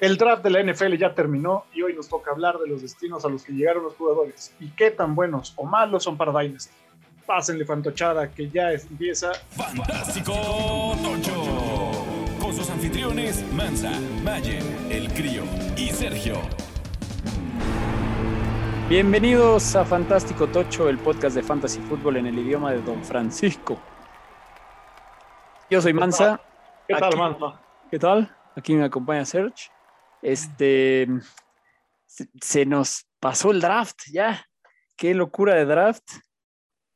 El draft de la NFL ya terminó y hoy nos toca hablar de los destinos a los que llegaron los jugadores y qué tan buenos o malos son para Dynasty. Pásenle fantochada que ya empieza. Fantástico Tocho. Con sus anfitriones Mansa, Mayer, El Crío y Sergio. Bienvenidos a Fantástico Tocho, el podcast de Fantasy Fútbol en el idioma de Don Francisco. Yo soy Mansa. ¿Qué tal, Mansa? ¿Qué tal? Aquí me acompaña Serge. Este se, se nos pasó el draft, ya. Qué locura de draft.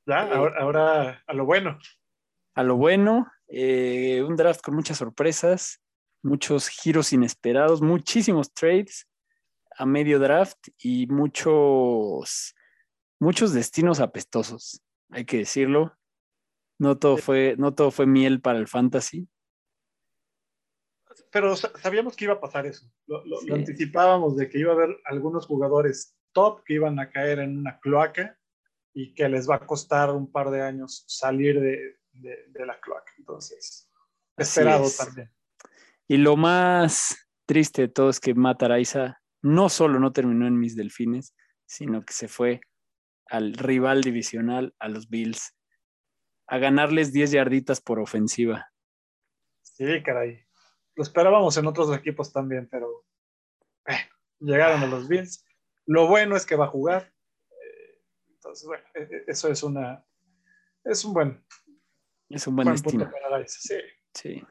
Ya, ahora, ahora a lo bueno. A lo bueno, eh, un draft con muchas sorpresas, muchos giros inesperados, muchísimos trades a medio draft y muchos, muchos destinos apestosos, hay que decirlo. No todo fue, no todo fue miel para el fantasy. Pero sa- sabíamos que iba a pasar eso. Lo, lo- Sí. lo anticipábamos de que iba a haber algunos jugadores top que iban a caer en una cloaca y que les va a costar un par de años salir de, de- de la cloaca. Entonces, esperado es. también. Y lo más triste de todo es que Matt Araiza no solo no terminó en mis delfines, sino que se fue al rival divisional, a los Bills, a ganarles 10 yarditas por ofensiva. Sí, caray. Lo esperábamos en otros equipos también, pero eh, llegaron a los Bills. Lo bueno es que va a jugar. Eh, Entonces, bueno, eh, eh, eso es una es un buen, Es un buen buen punto para Sí. Sí.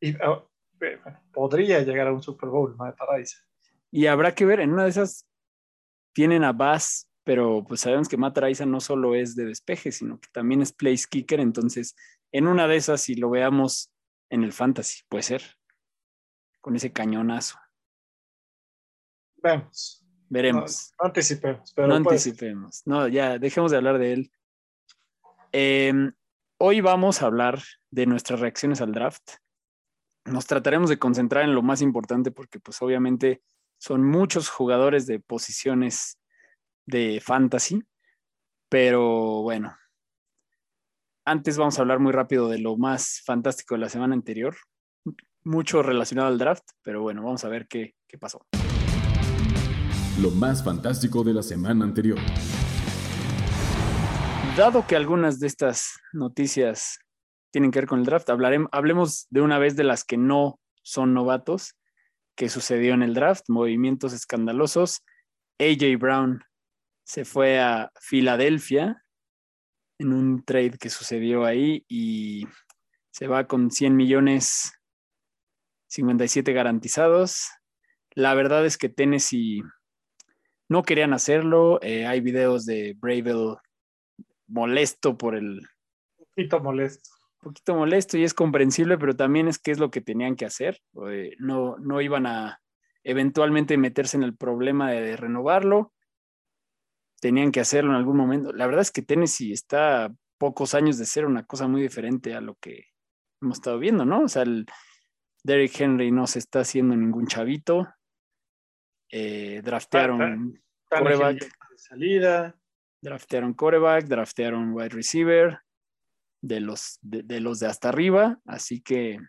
Y, ah, eh, bueno, podría llegar a un Super Bowl, Matt Araiza. Y habrá que ver, en una de esas tienen a Bass, pero pues sabemos que Matt Araiza no solo es de despeje, sino que también es place kicker, entonces en una de esas, si lo veamos en el fantasy, puede ser, con ese cañonazo. Vemos. No, Veremos. no anticipemos, pero no pues, anticipemos. No, ya, dejemos de hablar de él. Eh, hoy vamos a hablar de nuestras reacciones al draft. Nos trataremos de concentrar en lo más importante porque pues obviamente son muchos jugadores de posiciones de fantasy, pero bueno. Antes vamos a hablar muy rápido de lo más fantástico de la semana anterior. Mucho relacionado al draft, pero bueno, vamos a ver qué, qué pasó. Lo más fantástico de la semana anterior. Dado que algunas de estas noticias tienen que ver con el draft, hablaremos, hablemos de una vez de las que no son novatos, que sucedió en el draft, movimientos escandalosos. AJ Brown se fue a Filadelfia en un trade que sucedió ahí y se va con 100 millones 57 garantizados. La verdad es que Tennessee no querían hacerlo. eh, hay videos de Bravel molesto por el un poquito molesto. poquito molesto y es comprensible, pero también es que es lo que tenían que hacer. Eh, no, no iban a eventualmente meterse en el problema de, de renovarlo. Tenían que hacerlo en algún momento. La verdad es que Tennessee está pocos años de ser una cosa muy diferente a lo que hemos estado viendo, ¿no? O sea, el Derrick Henry no se está haciendo ningún chavito. Eh, draftearon de salida. draftearon quarterback, draftearon wide receiver, de los de, de los de hasta arriba, así que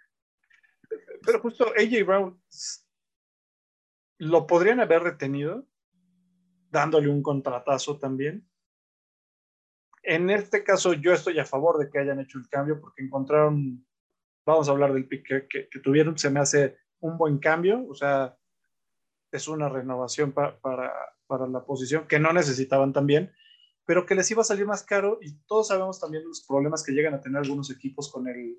Pero justo AJ Brown lo podrían haber retenido, dándole un contratazo también. En este caso, yo estoy a favor de que hayan hecho el cambio porque encontraron, vamos a hablar del pick que, que- que tuvieron, se me hace un buen cambio, o sea, es una renovación pa- para, para la posición que no necesitaban también, pero que les iba a salir más caro y todos sabemos también los problemas que llegan a tener algunos equipos con el,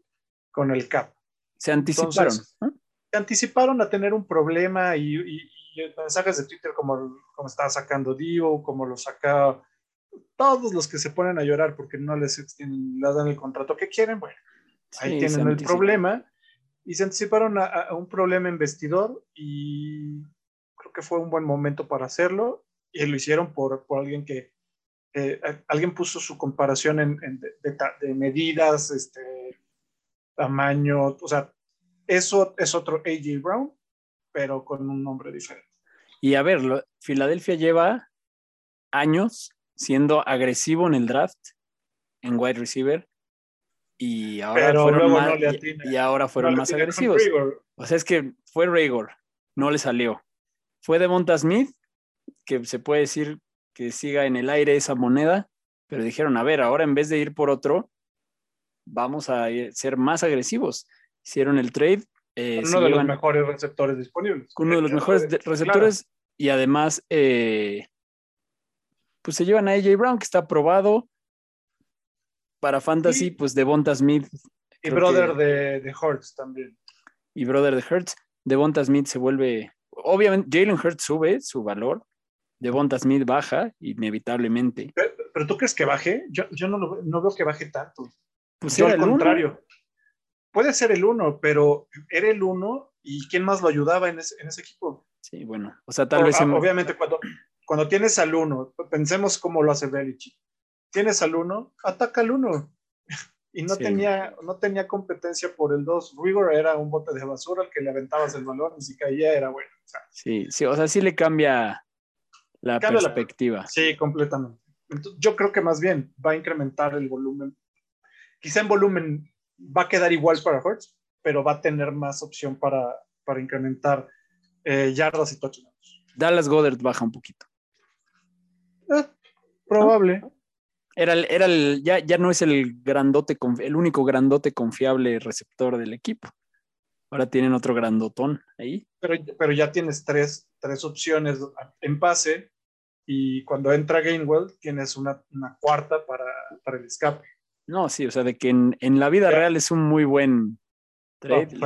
con el cap se anticiparon. Entonces, ¿no? se anticiparon a tener un problema y, y- y mensajes de Twitter como, como estaba sacando Dio, como lo saca todos los que se ponen a llorar porque no les, extienden- les dan el contrato que quieren, bueno, ahí Sí, tienen el problema. Y se anticiparon a, a un problema investidor y creo que fue un buen momento para hacerlo. Y lo hicieron por, por alguien que eh, alguien puso su comparación en, en de, de ta- de medidas, este, tamaño, o sea, eso es otro AJ Brown, pero con un nombre diferente. Y a ver, lo- Filadelfia lleva años siendo agresivo en el draft, en wide receiver, y ahora Pero fueron más, no le y- ahora fueron No más con agresivos. Rigor. O sea, es que fue Raygor. no le salió. Fue Devonta Smith, que se puede decir que siga en el aire esa moneda, pero dijeron, a ver, ahora en vez de ir por otro, vamos a ser más agresivos. Hicieron el trade. Eh, uno de los mejores receptores disponibles. Uno de los mejores receptores y además, eh, pues se llevan a AJ Brown, que está aprobado para Fantasy, pues de Bonta Smith. Y brother de, de Hurts también. Y brother de Hurts. Devonta Smith se vuelve, obviamente Jalen Hurts sube su valor, Devonta Smith baja inevitablemente. Pero, tú crees que baje? Yo, no, no, veo que baje tanto. Pues yo al contrario. Puede ser el uno, pero era el uno y ¿quién más lo ayudaba en ese, equipo? Sí, bueno, o sea, tal vez... Obviamente cuando, cuando tienes al uno, pensemos cómo lo hace Belichick. Tienes al uno, ataca al uno y no, tenía, no tenía competencia por el 2. Rigor era un bote de basura al que le aventabas el balón y si caía era bueno. sí, sí, o sea, sí le cambia la perspectiva. sí, completamente. yo creo que más bien va a incrementar el volumen. Quizá en volumen va a quedar igual para Hertz, pero va a tener más opción para, para incrementar eh, yardas y touchdowns. Dallas Goddard baja un poquito. Eh, probable. Era, era el, ya, ya no es el grandote, el único grandote confiable receptor del equipo. Ahora tienen otro grandotón ahí. Pero, pero ya tienes tres, tres opciones en pase y cuando entra Gainwell tienes una, una cuarta para, para, el escape. No, sí, o sea, de que en, en la vida real es un muy buen trade.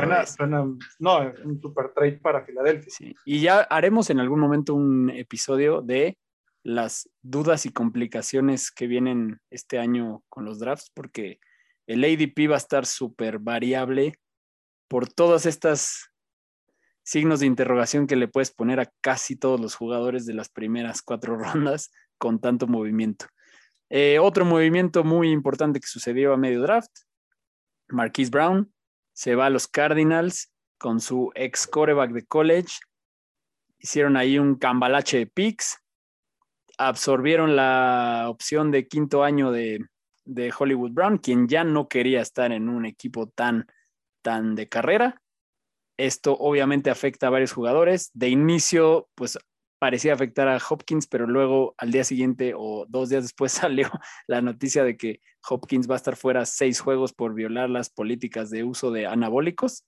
No, no, un super trade para Filadelfia. Sí. Y ya haremos en algún momento un episodio de las dudas y complicaciones que vienen este año con los drafts, porque el ADP va a estar súper variable por todas estas signos de interrogación que le puedes poner a casi todos los jugadores de las primeras cuatro rondas con tanto movimiento. Eh, otro movimiento muy importante que sucedió a medio draft, Marquise Brown se va a los Cardinals con su ex coreback de college. Hicieron ahí un cambalache de picks absorbieron la opción de quinto año de, Hollywood Brown, quien ya no quería estar en un equipo tan, tan de carrera. Esto obviamente afecta a varios jugadores. De inicio, pues parecía afectar a Hopkins, pero luego al día siguiente o dos días después salió la noticia de que Hopkins va a estar fuera seis juegos por violar las políticas de uso de anabólicos.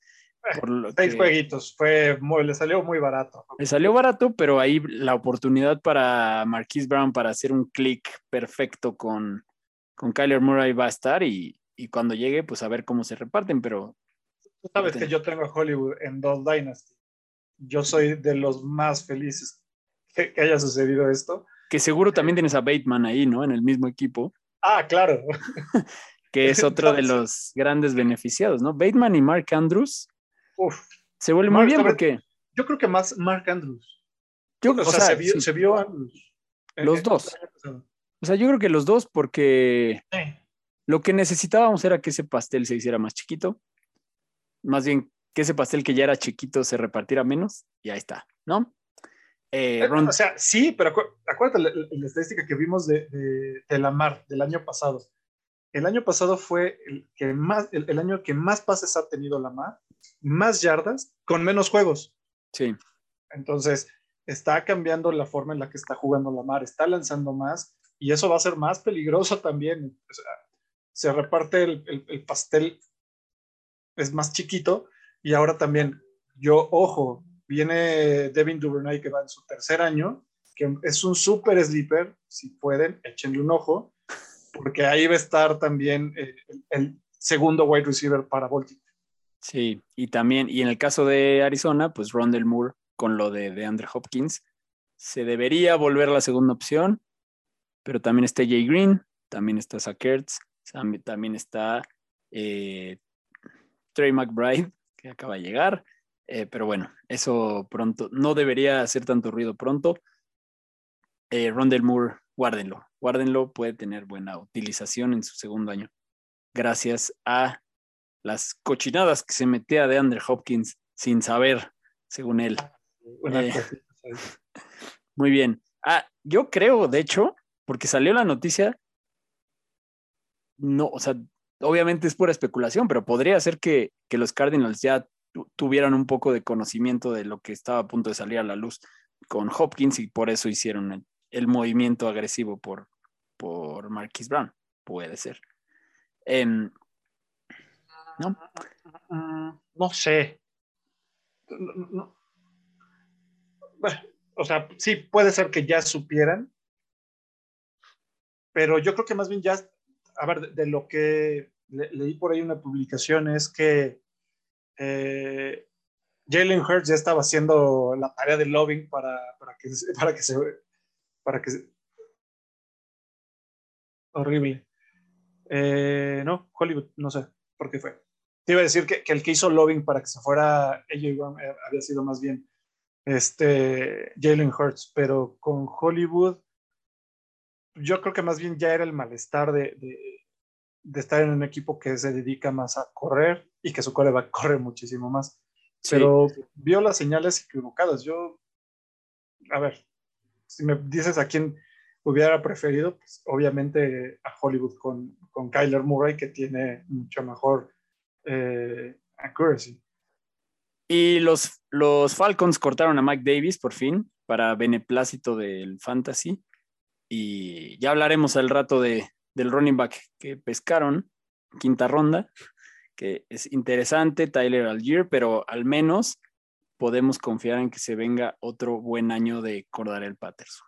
Seis jueguitos, fue muy, le salió muy barato. Le salió barato, pero ahí la oportunidad para Marquise Brown para hacer un clic perfecto con, con Kyler Murray va a estar y, cuando llegue, pues a ver cómo se reparten, pero... Tú sabes que yo tengo a Hollywood en dos Dynasty. Yo soy de los más felices que, haya sucedido esto. Que seguro también tienes a Bateman ahí, ¿no? En el mismo equipo. Ah, claro. que es otro de los grandes beneficiados, ¿no? Bateman y Mark Andrews se vuelve muy bien porque. Yo creo que más Mark Andrews. o, sea, se vio, Los dos. O sea, yo creo que los dos porque lo que necesitábamos era que ese pastel se hiciera más chiquito. Más bien que ese pastel que ya era chiquito se repartiera menos y ahí está, ¿no? Eh, eh, o sea, sí, pero acuérdate la, estadística que vimos de, de, la Mar del año pasado. El año pasado fue el, que más, el, año que más pases ha tenido la Mar más yardas con menos juegos. Sí. Entonces, está cambiando la forma en la que está jugando Lamar, está lanzando más y eso va a ser más peligroso también. se reparte el, pastel, es más chiquito y ahora también, yo, ojo, viene Devin Duvernay que va en su tercer año, que es un super sleeper, si pueden, échenle un ojo, porque ahí va a estar también eh, el, el segundo wide receiver para Baltimore. Sí, y también, y en el caso de Arizona, pues Rondell Moore con lo de, de Andre Hopkins, se debería volver la segunda opción, pero también está Jay Green, también está Zach también está eh, Trey McBride, que acaba de llegar, eh, pero bueno, eso pronto, no debería hacer tanto ruido pronto. Eh, Rondell Moore, guárdenlo, guárdenlo, puede tener buena utilización en su segundo año, gracias a las cochinadas que se metía de Andrew Hopkins sin saber, según él. Eh, muy bien. Ah, yo creo, de hecho, porque salió la noticia, no, o sea, obviamente es pura especulación, pero podría ser que, los Cardinals ya tuvieran un poco de conocimiento de lo que estaba a punto de salir a la luz con Hopkins y por eso hicieron el, movimiento agresivo por, por Marquis Brown. Puede ser. Em, ¿No? No sé. O sea, sí, puede ser que ya supieran, pero yo creo que más bien ya, a ver, de, lo que leí por ahí una publicación es que eh, Jalen Hurts ya estaba haciendo la tarea de lobbying para, para, que, para que se... Para que horrible. Eh, no, Hollywood, no sé por qué fue. Te iba a decir que, que el que hizo lobbying para que se fuera ella eh, había sido más bien este Jalen Hurts, pero con Hollywood yo creo que más bien ya era el malestar de, de, estar en un equipo que se dedica más a correr y que su a correr muchísimo más. Pero vio las señales equivocadas. Yo, a ver, si me dices a quién hubiera preferido, pues obviamente a Hollywood con, con Kyler Murray, que tiene mucho mejor eh, accuracy. Y los, los Falcons cortaron a Mike Davis por fin para beneplácito del fantasy. Y ya hablaremos al rato de, del running back que pescaron, quinta ronda, que es interesante, Tyler Algier, pero al menos podemos confiar en que se venga otro buen año de Cordarel Patterson.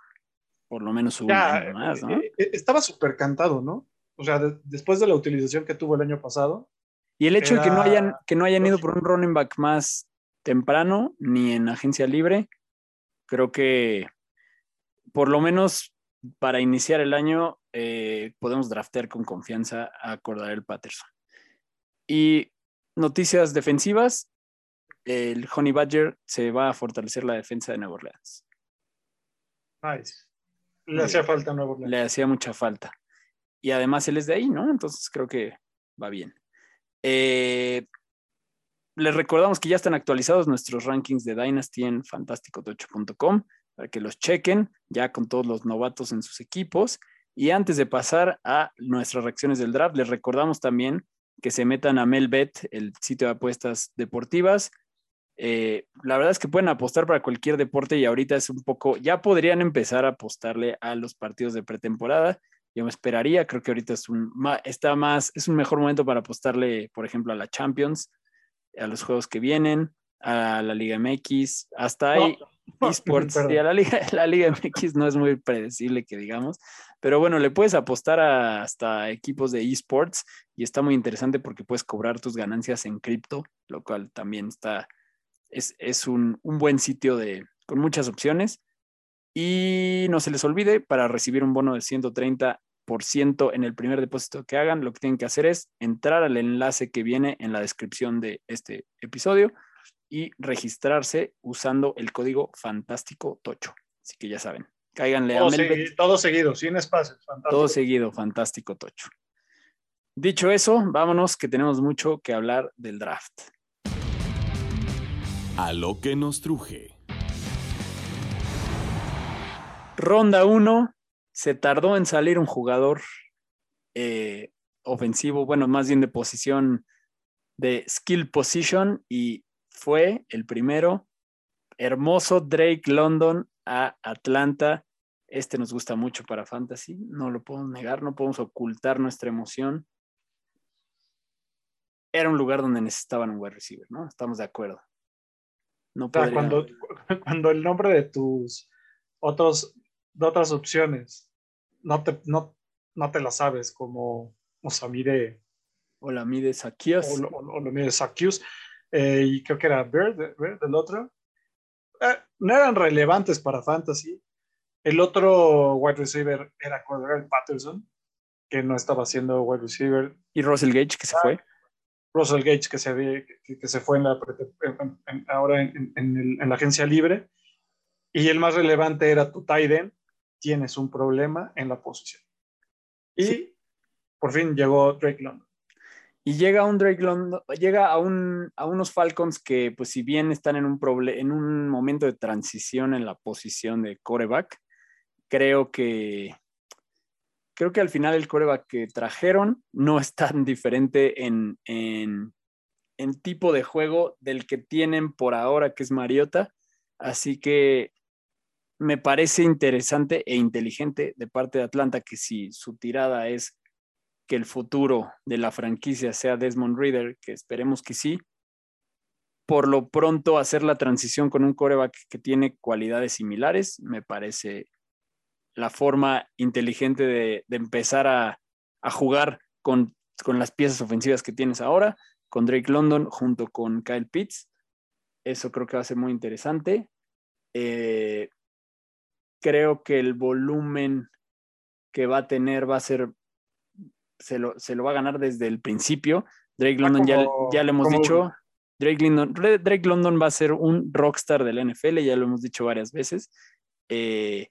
Por lo menos un año más, ¿no? Eh, eh, estaba súper cantado, ¿no? O sea, después de la utilización que tuvo el año pasado. Y el hecho de que no hayan, que no hayan ido por un running back más temprano, ni en agencia libre, creo que por lo menos para iniciar el año eh, podemos draftear con confianza a el Patterson. Y noticias defensivas, el Honey Badger se va a fortalecer la defensa de Nueva Orleans. Nice. Le hacía falta a Nueva Orleans. Le hacía mucha falta. Y además él es de ahí, ¿no? Entonces creo que va bien. Eh, les recordamos que ya están actualizados nuestros rankings de Dynasty en fantasticotocho.com para que los chequen ya con todos los novatos en sus equipos. Y antes de pasar a nuestras reacciones del draft, les recordamos también que se metan a Melbet, el sitio de apuestas deportivas. Eh, la verdad es que pueden apostar para cualquier deporte y ahorita es un poco, ya podrían empezar a apostarle a los partidos de pretemporada. Yo me esperaría, creo que ahorita es un, está más, es un mejor momento para apostarle, por ejemplo, a la Champions, a los juegos que vienen, a la Liga MX, hasta ahí esports y a la Liga, la Liga MX no es muy predecible que digamos, pero bueno, le puedes apostar a hasta equipos de esports y está muy interesante porque puedes cobrar tus ganancias en cripto, lo cual también está, es, es un, un, buen sitio de, con muchas opciones. Y no se les olvide, para recibir un bono de 130 en el primer depósito que hagan, lo que tienen que hacer es entrar al enlace que viene en la descripción de este episodio y registrarse usando el código Fantástico Tocho. Así que ya saben, cáiganle todo a todo seguido, sin espacio. Todo seguido, Fantástico Tocho. Dicho eso, vámonos que tenemos mucho que hablar del draft. A lo que nos truje. Ronda 1, se tardó en salir un jugador eh, ofensivo, bueno, más bien de posición, de skill position, y fue el primero. Hermoso Drake London a Atlanta. Este nos gusta mucho para Fantasy, no lo podemos negar, no podemos ocultar nuestra emoción. Era un lugar donde necesitaban un wide receiver, ¿no? Estamos de acuerdo. No cuando, cuando el nombre de tus otros, de otras opciones no te, no, no te la sabes, como Osamide. O la mide Sakios. O, o, lo mide Sakios. Eh, y creo que era Bird, el otro. Eh, no eran relevantes para Fantasy. El otro wide receiver era Cordell Patterson, que no estaba haciendo wide receiver. Y Russell Gage, que se fue. Russell Gage, que se, que, que se fue en la, ahora en, en, la agencia libre. Y el más relevante era tu tienes un problema en la posición. Y por fin llegó Drake London. Y llega un Drake London, llega a, un, a unos Falcons que, pues, si bien están en un, en un momento de transición en la posición de coreback, creo que creo que al final el coreback que trajeron no es tan diferente en, en, en tipo de juego del que tienen por ahora, que es Mariota. Así que me parece interesante e inteligente de parte de Atlanta que si su tirada es que el futuro de la franquicia sea Desmond Reader, que esperemos que sí, por lo pronto hacer la transición con un coreback que tiene cualidades similares, me parece la forma inteligente de, empezar a, jugar con, con, las piezas ofensivas que tienes ahora, con Drake London junto con Kyle Pitts. Eso creo que va a ser muy interesante. Eh, creo que el volumen que va a tener va a ser, se lo, se lo va a ganar desde el principio. Drake London ya, ya le hemos dicho, Drake London, Drake London va a ser un rockstar del NFL, ya lo hemos dicho varias veces. Eh,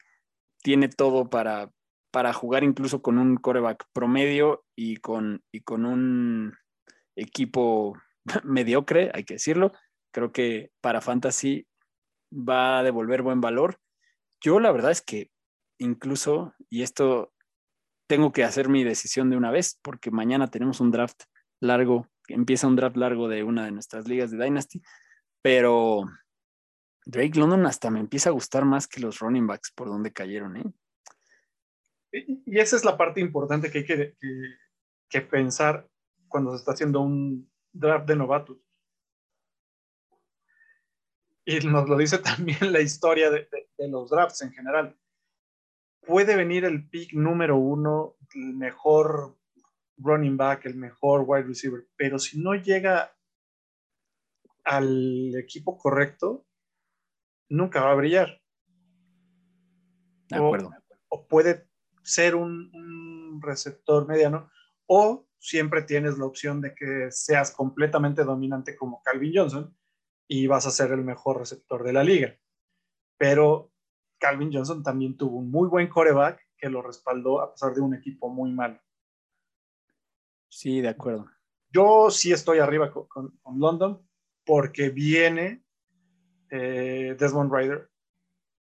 tiene todo para, para jugar incluso con un coreback promedio y con, y con un equipo mediocre, hay que decirlo. Creo que para Fantasy va a devolver buen valor. Yo la verdad es que incluso, y esto tengo que hacer mi decisión de una vez, porque mañana tenemos un draft largo, empieza un draft largo de una de nuestras ligas de Dynasty, pero Drake London hasta me empieza a gustar más que los running backs por donde cayeron, ¿eh? Y esa es la parte importante que hay que, que pensar cuando se está haciendo un draft de novatos y nos lo dice también la historia de, los drafts en general. Puede venir el pick número uno, el mejor running back, el mejor wide receiver, pero si no llega al equipo correcto, nunca va a brillar. De acuerdo. O, puede ser un, un, receptor mediano, o siempre tienes la opción de que seas completamente dominante como Calvin Johnson y vas a ser el mejor receptor de la liga. Pero Calvin Johnson también tuvo un muy buen coreback que lo respaldó a pesar de un equipo muy malo. Sí, de acuerdo. Yo sí estoy arriba con, London porque viene eh, Desmond Ryder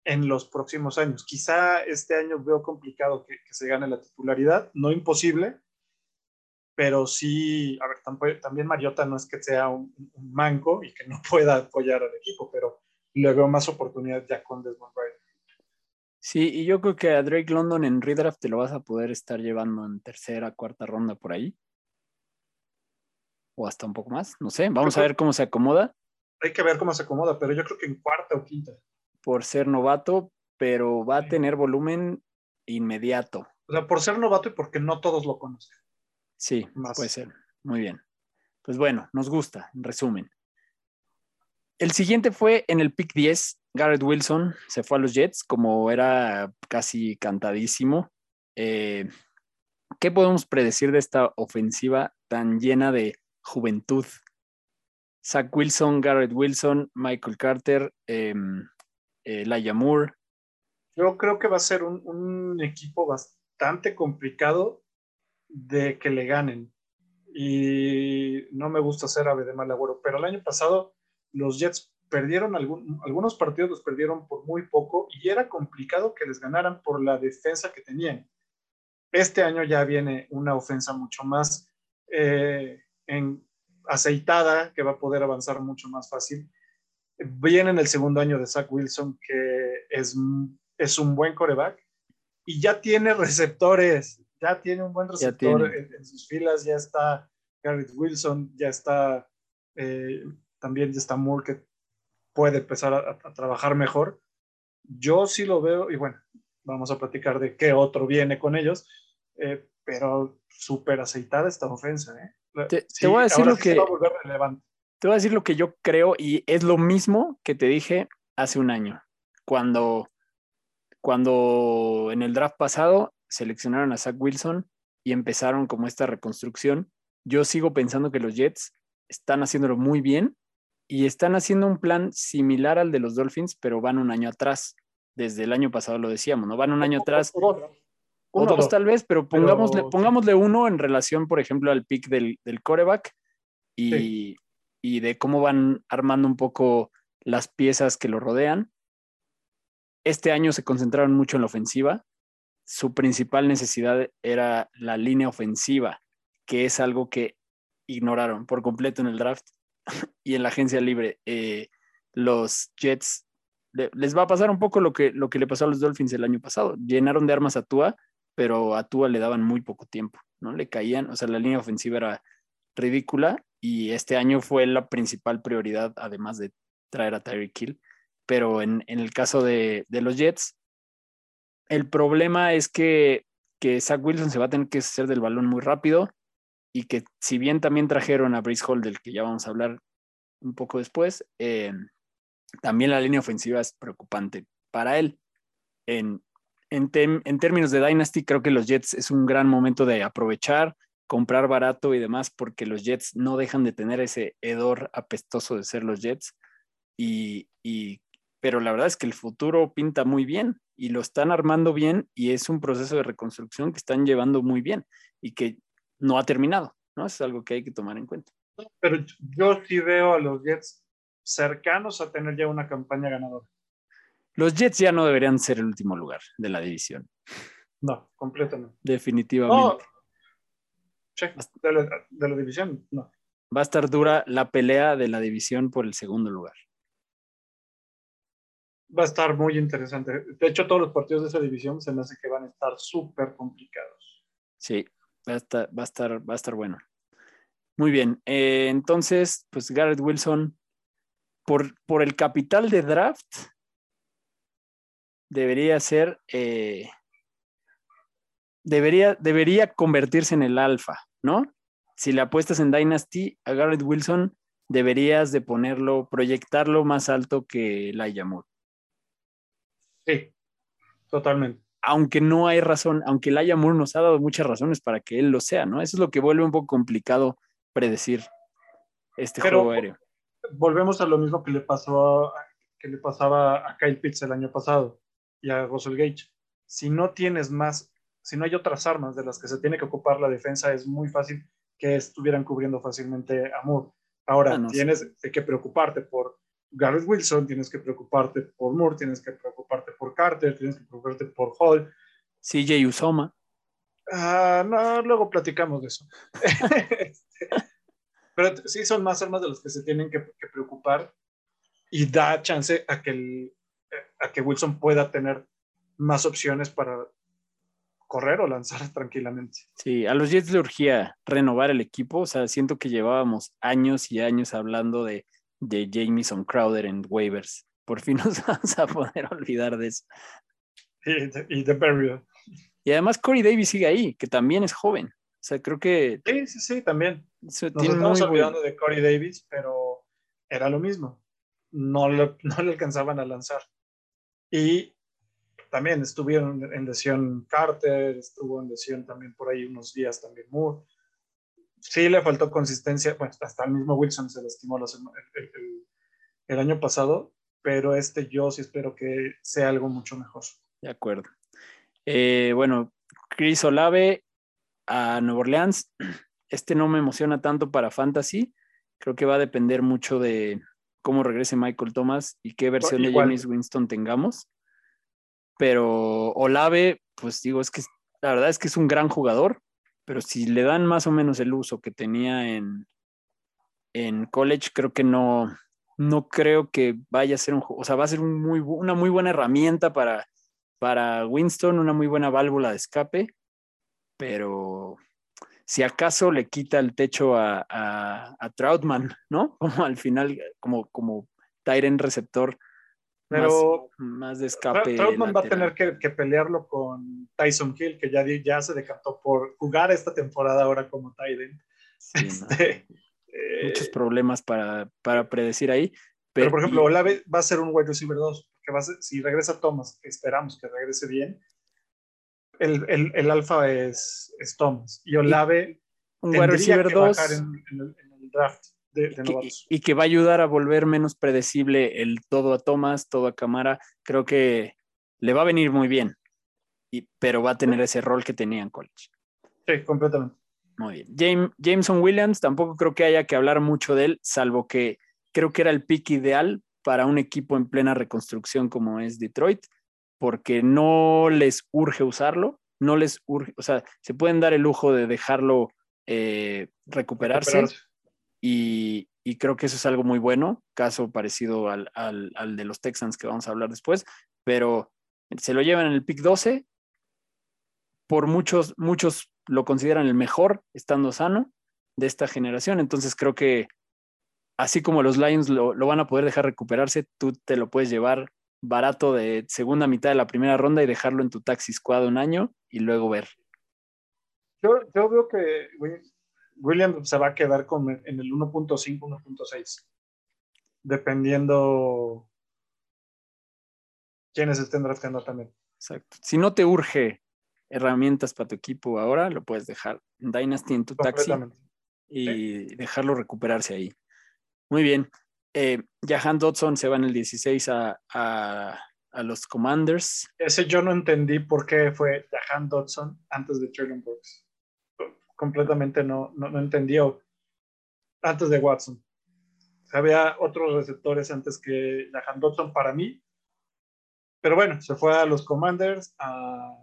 en los próximos años. Quizá este año veo complicado que, que se gane la titularidad, no imposible, pero sí, a ver, también Mariota no es que sea un, manco y que no pueda apoyar al equipo, pero le veo más oportunidad ya con Desmond Ryder. Sí, y yo creo que a Drake London en redraft te lo vas a poder estar llevando en tercera, cuarta ronda por ahí. O hasta un poco más, no sé. Vamos a ver cómo se acomoda. Hay que ver cómo se acomoda, pero yo creo que en cuarta o quinta. Por ser novato, pero va a tener volumen inmediato. O sea, por ser novato y porque no todos lo conocen. Sí, puede ser. Muy bien. Pues bueno, nos gusta, en resumen. El siguiente fue en el pick 10, Garrett Wilson se fue a los Jets, como era casi cantadísimo. Eh, ¿Qué podemos predecir de esta ofensiva tan llena de juventud? Zach Wilson, Garrett Wilson, Michael Carter, eh, Moore. Yo creo que va a ser un equipo bastante complicado de que le ganen. Y no me gusta ser ave de mal agüero, pero el año pasado los Jets perdieron algunos partidos, los perdieron por muy poco y era complicado que les ganaran por la defensa que tenían. Este año ya viene una ofensa mucho más eh, aceitada, que va a poder avanzar mucho más fácil. Viene en el segundo año de Zach Wilson, que es, es un buen coreback y ya tiene receptores ya tiene un buen receptor en, sus filas, ya está Garrett Wilson, ya está eh, también ya está Moore que puede empezar a, trabajar mejor. Yo sí lo veo, y bueno, vamos a platicar de qué otro viene con ellos, eh, pero súper aceitada esta ofensa. ¿eh? Te, voy a decir lo que... Te voy a decir lo que yo creo y es lo mismo que te dije hace un año, cuando, cuando en el draft pasado seleccionaron a Zach Wilson y empezaron como esta reconstrucción. Yo sigo pensando que los Jets están haciéndolo muy bien y están haciendo un plan similar al de los Dolphins, pero van un año atrás. Desde el año pasado lo decíamos, ¿no? Van un año atrás. O dos tal vez, pero pongámosle, pongámosle uno en relación, por ejemplo, al pick del, del coreback y, y de cómo van armando un poco las piezas que lo rodean. Este año se concentraron mucho en la ofensiva, su principal necesidad era la línea ofensiva, que es algo que ignoraron por completo en el draft. y en la agencia libre, eh, los Jets les va a pasar un poco lo que, lo que le pasó a los Dolphins el año pasado. Llenaron de armas a Tua, pero a Tua le daban muy poco tiempo, ¿no? Le caían, o sea, la línea ofensiva era ridícula y este año fue la principal prioridad, además de traer a Tyreek Hill. Pero en, el caso de, los Jets, el problema es que, que Zach Wilson se va a tener que hacer del balón muy rápido y que si bien también trajeron a Brice Hall, del que ya vamos a hablar un poco después, eh, también la línea ofensiva es preocupante para él. En, en, términos de Dynasty, creo que los Jets es un gran momento de aprovechar, comprar barato y demás, porque los Jets no dejan de tener ese hedor apestoso de ser los Jets. Y, pero la verdad es que el futuro pinta muy bien y lo están armando bien y es un proceso de reconstrucción que están llevando muy bien y que no ha terminado, ¿no? Es algo que hay que tomar en cuenta. Pero yo sí veo a los Jets cercanos a tener ya una campaña ganadora. Los Jets ya no deberían ser el último lugar de la división. No, completamente. Definitivamente. de, la, división, no. Va a estar dura la pelea de la división por el segundo lugar. Va a estar muy interesante. De hecho, todos los partidos de esa división se me hace que van a estar súper complicados. Sí, va a estar, va a estar, va a estar bueno. Muy bien. Eh, entonces, pues Garrett Wilson por, el capital de draft, debería ser, eh, debería, debería convertirse en el alfa, ¿no? Si le apuestas en Dynasty a Garrett Wilson, deberías de ponerlo, proyectarlo más alto que Elijah Moore. Sí, totalmente. Aunque no hay razón, aunque Elijah Moore nos ha dado muchas razones para que él lo sea, ¿no? Eso es lo que vuelve un poco complicado predecir este juego aéreo volvemos a lo mismo que le pasó que le pasaba a Kyle Pitts el año pasado y a Russell Gage. Si no tienes más, si no hay otras armas de las que se tiene que ocupar la defensa, es muy fácil que estuvieran cubriendo fácilmente a Moore. Ahora, ah, tienes que preocuparte por Garrett Wilson, tienes que preocuparte por Moore, tienes que preocuparte por Carter, tienes que preocuparte por Hall. CJ Usoma. Ah, no, luego platicamos de eso. Este, pero sí son más armas de las que se tienen que, preocupar y da chance a que, a que Wilson pueda tener más opciones para correr o lanzar tranquilamente. Sí, a los Jets le urgía renovar el equipo, o sea, siento que llevábamos años y años hablando de, de Jamison Crowder en waivers. Por fin nos vamos a poder olvidar de eso. Y de, de Y además Corey Davis sigue ahí, que también es joven. O sea, creo que... Sí, sí, sí, también. Nos estamos olvidando de Corey Davis, pero era lo mismo. No le, no le alcanzaban a lanzar. Y también estuvieron en lesión Carter, estuvo en lesión también por ahí unos días también Moore. Sí le faltó consistencia, bueno, hasta el mismo Wilson se lastimó el, el, el año pasado, pero este yo sí espero que sea algo mucho mejor. De acuerdo. Eh, bueno, Chris Olave a Nueva Orleans. Este no me emociona tanto para Fantasy. Creo que va a depender mucho de cómo regrese Michael Thomas y qué versión de James Winston tengamos. Pero Olave, pues digo, es que la verdad es que es un gran jugador, pero si le dan más o menos el uso que tenía en, en college, creo que no, no creo que vaya a ser un, o sea, va a ser una muy buena herramienta para, para Winston, una muy buena válvula de escape, pero si acaso le quita el techo a, a, Troutman, ¿no? Como al final, como, como Tyren receptor pero más, de escape. Troutman va a tener que, pelearlo con Tyson Hill, que ya, ya se decantó por jugar esta temporada ahora como Tyren. Este, Muchos eh, problemas para, para, predecir ahí. Pero, por ejemplo, Olave va a ser un wide receiver 2, porque va a si regresa Thomas, que esperamos que regrese bien, el, el, alfa es, es, Thomas y Olave un wide receiver 2 en, el, draft de, de y, que va a ayudar a volver menos predecible el todo a Thomas, todo a Camara. Creo que le va a venir muy bien, y, pero va a tener ese rol que tenía en college. Sí, completamente. Muy bien. Jameson Williams, tampoco creo que haya que hablar mucho de él, salvo que creo que era el pick ideal para un equipo en plena reconstrucción como es Detroit porque no les urge usarlo, no les urge, o sea, se pueden dar el lujo de dejarlo eh, recuperarse, Y, y creo que eso es algo muy bueno, caso parecido al, al, al, de los Texans que vamos a hablar después, pero se lo llevan en el pick 12. Por muchos, muchos lo consideran el mejor estando sano de esta generación, entonces creo que así como los Lions lo, lo van a poder dejar recuperarse, tú te lo puedes llevar barato de segunda mitad de la primera ronda y dejarlo en tu taxi squad un año y luego ver. Yo, yo veo que William se va a quedar con, en el 1.5, 1.6, dependiendo quiénes estén drafteando también. Exacto. Si no te urge herramientas para tu equipo ahora, lo puedes dejar Dynasty en tu taxi y sí. dejarlo recuperarse ahí. Muy bien. Eh, Jahan Dodson se va en el 16 a, a, a, los Commanders. Ese yo no entendí por qué fue Jahan Dodson antes de Traylon Brooks. Completamente no, no, no entendió antes de Watson. Había otros receptores antes que Jahan Dodson para mí. Pero bueno, se fue a los Commanders a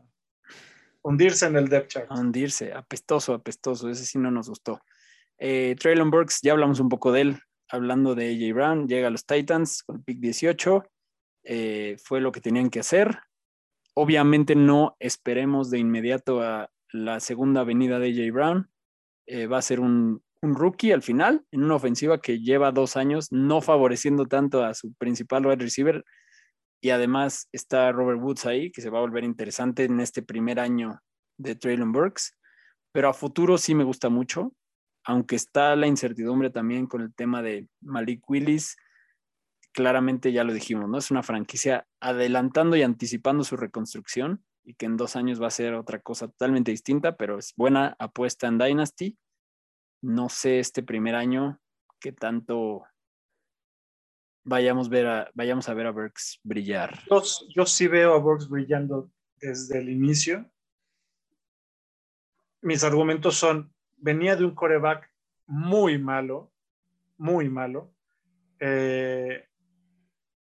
hundirse en el depth chart. A hundirse, apestoso, apestoso. Ese sí no nos gustó. Eh, Traylon Burks, ya hablamos un poco de él hablando de AJ Brown, llega a los Titans con el pick 18, eh, fue lo que tenían que hacer. Obviamente no esperemos de inmediato a la segunda venida de AJ Brown, eh, va a ser un, un, rookie al final, en una ofensiva que lleva dos años no favoreciendo tanto a su principal wide receiver. Y además está Robert Woods ahí, que se va a volver interesante en este primer año de Traylon Burks. Pero a futuro sí me gusta mucho aunque está la incertidumbre también con el tema de Malik Willis, claramente ya lo dijimos, ¿no? Es una franquicia adelantando y anticipando su reconstrucción y que en dos años va a ser otra cosa totalmente distinta, pero es buena apuesta en Dynasty. No sé este primer año qué tanto vayamos, ver a, vayamos a ver a Burks brillar. Yo, sí veo a Burks brillando desde el inicio. Mis argumentos son, venía de un coreback muy malo, muy malo. Eh,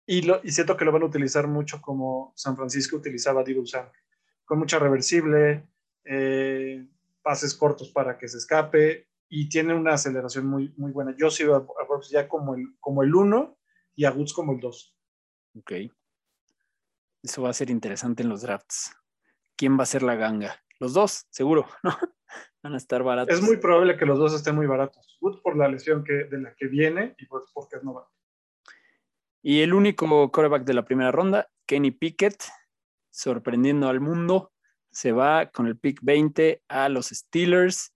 y, lo, y, siento que lo van a utilizar mucho como San Francisco utilizaba a Samuel, con mucha reversible, eh, pases cortos para que se escape y tiene una aceleración muy, muy buena. Yo sigo a, a Brooks ya como el, como el 1 y a Woods como el 2. Ok. Eso va a ser interesante en los drafts. ¿Quién va a ser la ganga? Los dos, seguro, ¿no? van a estar baratos. Es muy probable que los dos estén muy baratos. Wood por la lesión que, de la que viene y Brooks porque es novato. Y el único coreback de la primera ronda, Kenny Pickett, sorprendiendo al mundo, se va con el pick 20 a los Steelers,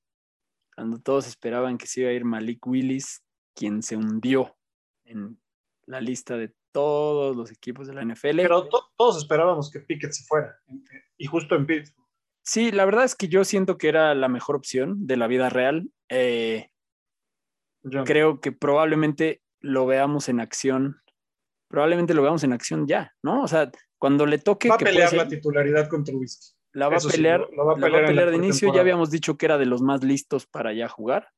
cuando todos esperaban que se iba a ir Malik Willis, quien se hundió en la lista de todos los equipos de la NFL. Pero to todos esperábamos que Pickett se fuera, y justo en Pittsburgh. Sí, la verdad es que yo siento que era la mejor opción de la vida real. Eh, creo que probablemente lo veamos en acción. Probablemente lo veamos en acción ya, ¿no? O sea, cuando le toque. Va a pelear la titularidad con Trubisky. La va, a pelear, sí, lo, lo va a pelear, va a pelear de inicio. Ya habíamos dicho que era de los más listos para ya jugar.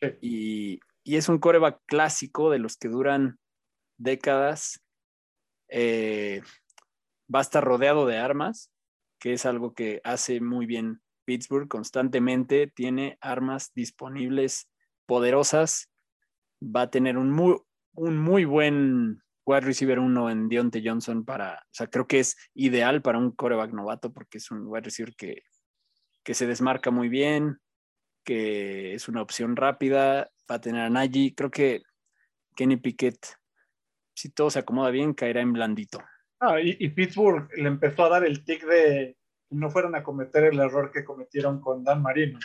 Sí. Y, y, es un coreback clásico de los que duran décadas. Eh, va a estar rodeado de armas que es algo que hace muy bien Pittsburgh constantemente, tiene armas disponibles poderosas, va a tener un muy, un muy buen wide receiver uno en Deontay Johnson para, o sea, creo que es ideal para un coreback novato porque es un wide receiver que, que se desmarca muy bien, que es una opción rápida, va a tener a Najee, creo que Kenny Pickett, si todo se acomoda bien, caerá en blandito. Ah, y, y, Pittsburgh le empezó a dar el tic de no fueran a cometer el error que cometieron con Dan Marino,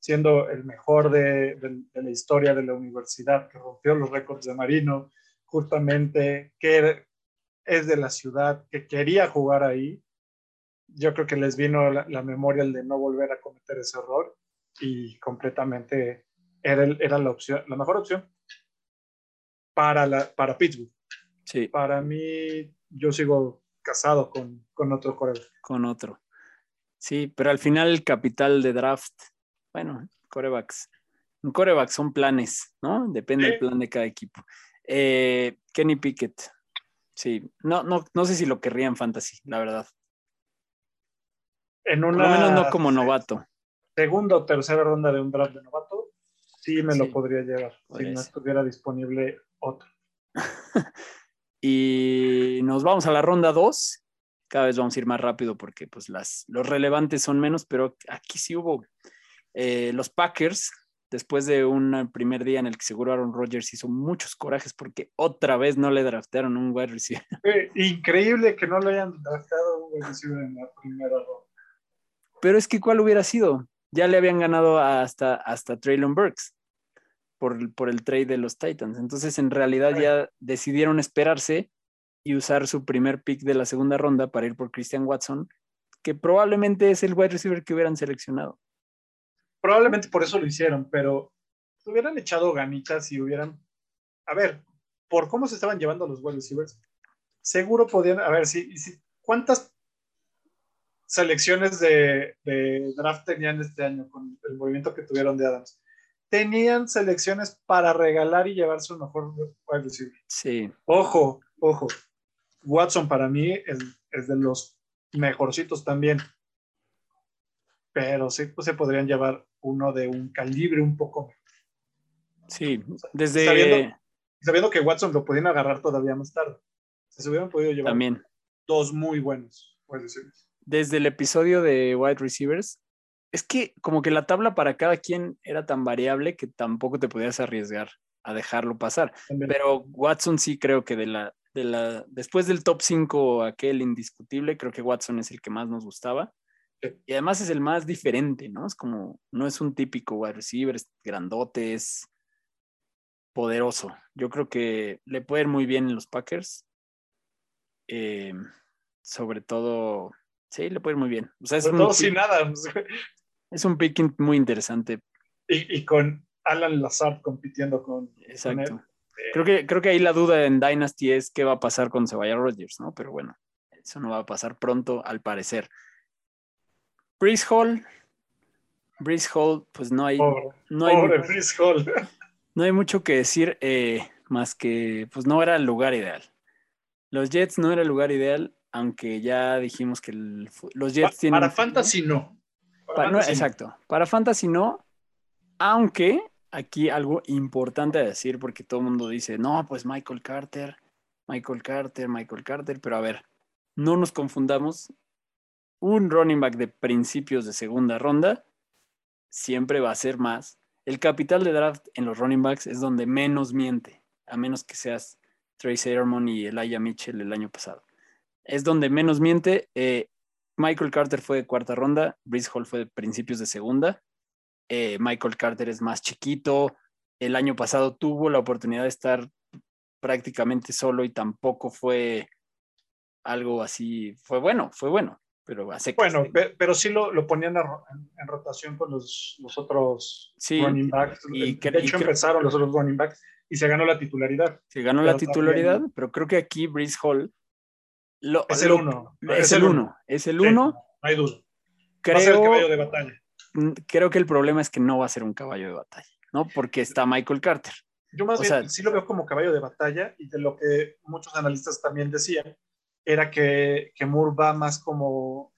siendo el mejor de, de, de la historia de la universidad, que rompió los récords de Marino, justamente que es de la ciudad, que quería jugar ahí. Yo creo que les vino la, la memoria el de no volver a cometer ese error y completamente era, el, era la opción, la mejor opción para, la, para Pittsburgh. Sí. Para mí, yo sigo casado con, con otro coreback. Con otro. Sí, pero al final el capital de draft, bueno, corebacks. Un coreback son planes, ¿no? Depende sí. del plan de cada equipo. Eh, Kenny Pickett. Sí, no, no, no sé si lo querría en fantasy, la verdad. En una, Por lo menos no como novato. Segunda o tercera ronda de un draft de novato, sí me lo podría llevar si no estuviera disponible otro. Y nos vamos a la ronda 2. Cada vez vamos a ir más rápido porque pues, las, los relevantes son menos, pero aquí sí hubo eh, los Packers, después de un primer día en el que seguro Aaron Rodgers hizo muchos corajes porque otra vez no le draftearon un wide receiver. Eh, increíble que no lo hayan draftado un wide receiver en la primera ronda. Pero es que ¿cuál hubiera sido? Ya le habían ganado hasta, hasta Traylon Burks por, por el trade de los Titans. Entonces, en realidad ya decidieron esperarse y usar su primer pick de la segunda ronda para ir por Christian Watson, que probablemente es el wide receiver que hubieran seleccionado. Probablemente por eso lo hicieron, pero se hubieran echado ganitas y hubieran. A ver, por cómo se estaban llevando los wide receivers, seguro podían. A ver, si, si- ¿cuántas selecciones de, de draft tenían este año con el movimiento que tuvieron de Adams? Tenían selecciones para regalar y llevarse un mejor wide receiver. Sí, Ojo, ojo. Watson para mí es, es de los mejorcitos también. Pero sí pues, se podrían llevar uno de un calibre un poco mejor. sí. Desde Sabiendo- Sabiendo que Watson lo podían agarrar todavía más tarde. Se hubieran podido llevar también. dos muy buenos. desde el episodio de wide receivers, es que como que la tabla para cada quien era tan variable que tampoco te podías arriesgar a dejarlo pasar. También. Pero Watson sí creo que de la, de la, después del top 5, aquel indiscutible, creo que Watson es el que más nos gustaba. Y además es el más diferente, ¿no? Es como, no es un típico wide receiver, es grandote, es poderoso. Yo creo que le puede ir muy bien en los Packers. Eh, sobre todo, sí, le puede ir muy bien. O sea, es Sobre un, todo sin nada. es un picking muy interesante. Y, y con Alan Lazard compitiendo con, con él. Exacto. Creo que, creo que ahí la duda en Dynasty es qué va a pasar cuando se vaya Rodgers, ¿no? Pero bueno, eso no va a pasar pronto, al parecer. Breeze Hall. Breeze Hall, pues no hay, Pobre, no hay, pobre mu- Breece Hall. no hay mucho que decir, eh, más que, pues no era el lugar ideal. Los Jets no era el lugar ideal, aunque ya dijimos que el los Jets Pa- tienen... Para Fantasy no. Para Pa- no, Fantasy no. exacto. Para Fantasy no, aunque aquí algo importante a decir, porque todo el mundo dice, no, pues Michael Carter, Michael Carter, Michael Carter, pero a ver, no nos confundamos. Un running back de principios de segunda ronda siempre va a ser más. El capital de draft en los running backs es donde menos miente, a menos que seas Trey Sermon y Elijah Mitchell el año pasado. Es donde menos miente. eh, Michael Carter fue de cuarta ronda, Breeze Hall fue de principios de segunda. eh, Michael Carter es más chiquito. El año pasado tuvo la oportunidad de estar prácticamente solo y tampoco fue algo así. Fue bueno, fue bueno, pero secas. Bueno, pe- pero sí lo, lo ponían en, en rotación con los, los otros Sí, running backs. y de y hecho, empezaron los otros running backs y se ganó la titularidad. se ganó la titularidad, también- pero creo que aquí Breeze Hall lo- Es el uno. Es el uno, es el uno. no hay duda. Va a ser el Creo, caballo de batalla. mm, creo que el problema es que no va a ser un caballo de batalla, ¿no? Porque está Michael Carter. Yo más O bien sea- sí lo veo como caballo de batalla y de lo que muchos analistas también decían era que, que Moore va más como,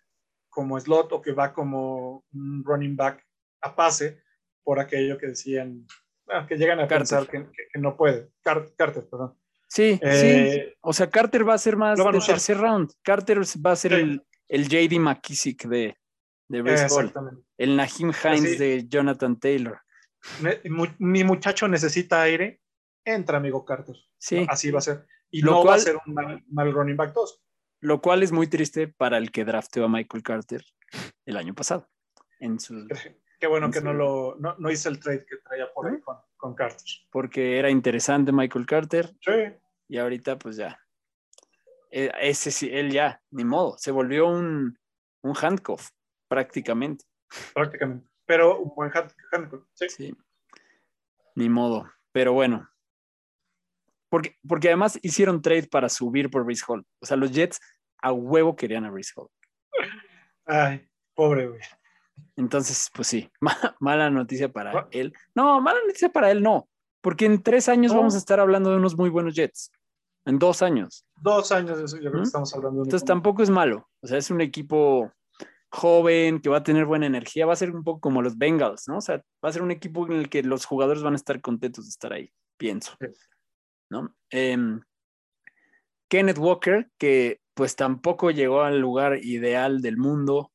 como slot o que va como un running back a pase por aquello que decían, bueno, que llegan a Carter. pensar que, que- que no puede. Car- Carter, perdón. Sí, sí. Eh, O sea, Carter va a ser más de tercer round. Carter va a ser Sí. el, el JD McKissick de, de Exactamente. el Naheem Hines Así. de Jonathan Taylor. Mu- mi muchacho necesita aire, entra, amigo Carter. Sí, Así va a ser. Y Lo no va cual- a ser un mal, mal running back 2. lo cual es muy triste para el que drafteó a Michael Carter el año pasado. En su, Qué bueno En que no, serio. lo, no, no hice el trade que traía por ahí con, con Carter. porque era interesante Michael Carter Sí, y ahorita pues ya. Eh, Ese sí, él ya, ni modo, se volvió un, un handcuff prácticamente. prácticamente. Pero un buen hand- handcuff. Sí. Sí. Ni modo. Pero bueno. Porque, porque además hicieron trade para subir por Breeze Hall. O sea, los Jets a huevo querían a Breeze Hall. Ay, pobre, güey. Entonces, pues sí, ma- mala noticia para él. No, mala noticia para él no. Porque en tres años No. vamos a estar hablando de unos muy buenos Jets. En dos años. Dos años yo creo ¿Mm? que estamos hablando de Entonces tampoco es malo. O sea, es un equipo joven, que va a tener buena energía, va a ser un poco como los Bengals, ¿no? O sea, va a ser un equipo en el que los jugadores van a estar contentos de estar ahí, pienso, ¿no? Em, Kenneth Walker, que pues tampoco llegó al lugar ideal del mundo,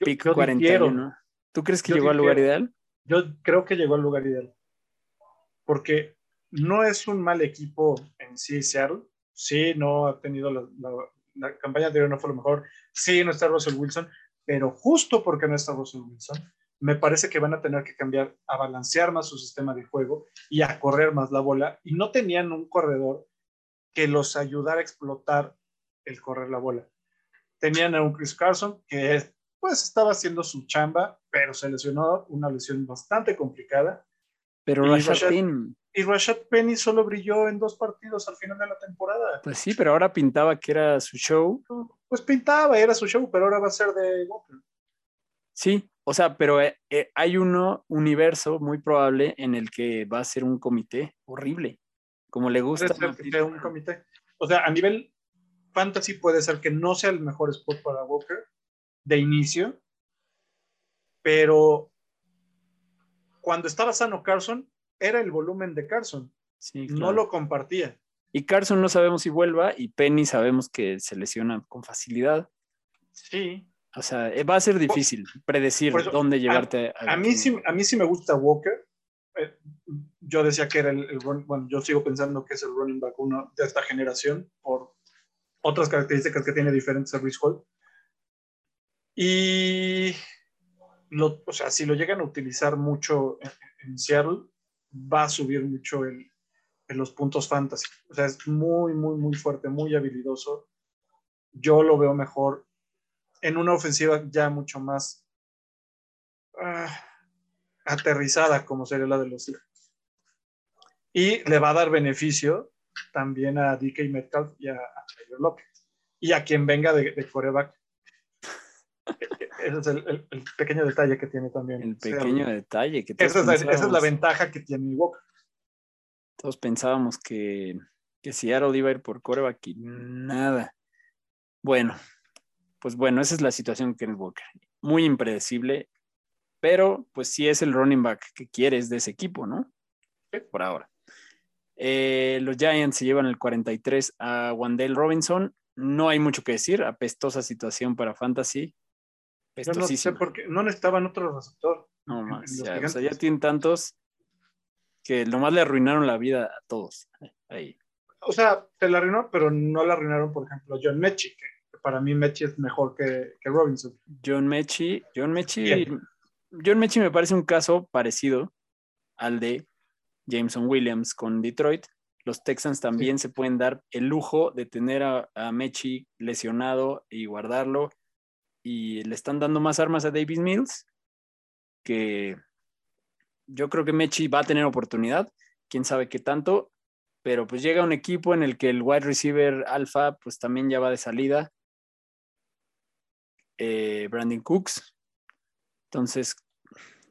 Yo- pick yo 41. ¿Tú crees que Yo llegó al lugar difiero. ideal? Yo creo que llegó al lugar ideal. Porque no es un mal equipo en sí, Seattle. Sí, no ha tenido la, la- la campaña anterior, no fue lo mejor. Sí, no está Russell Wilson, pero justo porque no está Russell Wilson, me parece que van a tener que cambiar, a balancear más su sistema de juego y a correr más la bola. Y no tenían un corredor que los ayudara a explotar el correr la bola. Tenían a un Chris Carson que pues estaba haciendo su chamba, pero se lesionó, una lesión bastante complicada. Pero Y Rashad Rashad- Penny, Y Rashad Penny solo brilló en dos partidos al final de la temporada. pues sí, pero ahora pintaba que era su show. Pues pintaba, era su show, pero ahora va a ser de Walker. Sí, o sea, pero eh, eh, hay uno universo muy probable en el que va a ser un comité horrible, como le gusta. Puede a ser que Pete sea un comité. O sea, a nivel fantasy puede ser que no sea el mejor spot para Walker de inicio, pero cuando estaba sano Carson, era el volumen de Carson, Sí, no lo compartía. Y Carson no sabemos si vuelva y Penny sabemos que se lesiona con facilidad. Sí. O sea, eh, va a ser difícil predecir eso, dónde llevarte. A mí, sí, a mí sí me gusta Walker. Eh, yo decía que era el, el bueno, yo sigo pensando que es el running back uno de esta generación por otras características que tiene diferentes a Brees Hall. Y, lo, o sea, si lo llegan a utilizar mucho en, en Seattle, va a subir mucho el, en los puntos fantasy. O sea, es muy, muy, muy fuerte, muy habilidoso. Yo lo veo mejor en una ofensiva ya mucho más ah, aterrizada como sería la de los Seahawks. Y le va a dar beneficio también a DK Metcalf y a, a Tyler Lockett. Y a quien venga de, de coreback. Ese es el, el- el pequeño detalle que tiene también. El O sea, pequeño detalle que esa, es la, esa es la ventaja que tiene Walker. Todos pensábamos que, que Seattle iba a ir por coreback y nada. Bueno, pues bueno, esa es la situación que Kenneth Walker. Muy impredecible, pero pues sí es el running back que quieres de ese equipo, ¿no? Por ahora. Eh, los Giants se llevan el 43 a Wandale Robinson. No hay mucho que decir. Apestosa situación para Fantasy. Yo no sé por qué no necesitaban otro receptor. No más. ya, o sea, ya tienen tantos que nomás le arruinaron la vida a todos. Ahí. O sea, se la arruinó, pero no la arruinaron, por ejemplo, a John Mechie, que para mí Mechie es mejor que, que Robinson. John Mechie. John Mechie. Bien. John Mechie me parece un caso parecido al de Jameson Williams con Detroit. Los Texans también se pueden dar el lujo de tener a, a Mechie lesionado y guardarlo. Y le están dando más armas a Davis Mills, que yo creo que Mechie va a tener oportunidad, quién sabe qué tanto, pero pues llega un equipo en el que el wide receiver alfa pues también ya va de salida, eh, Brandon Cooks, entonces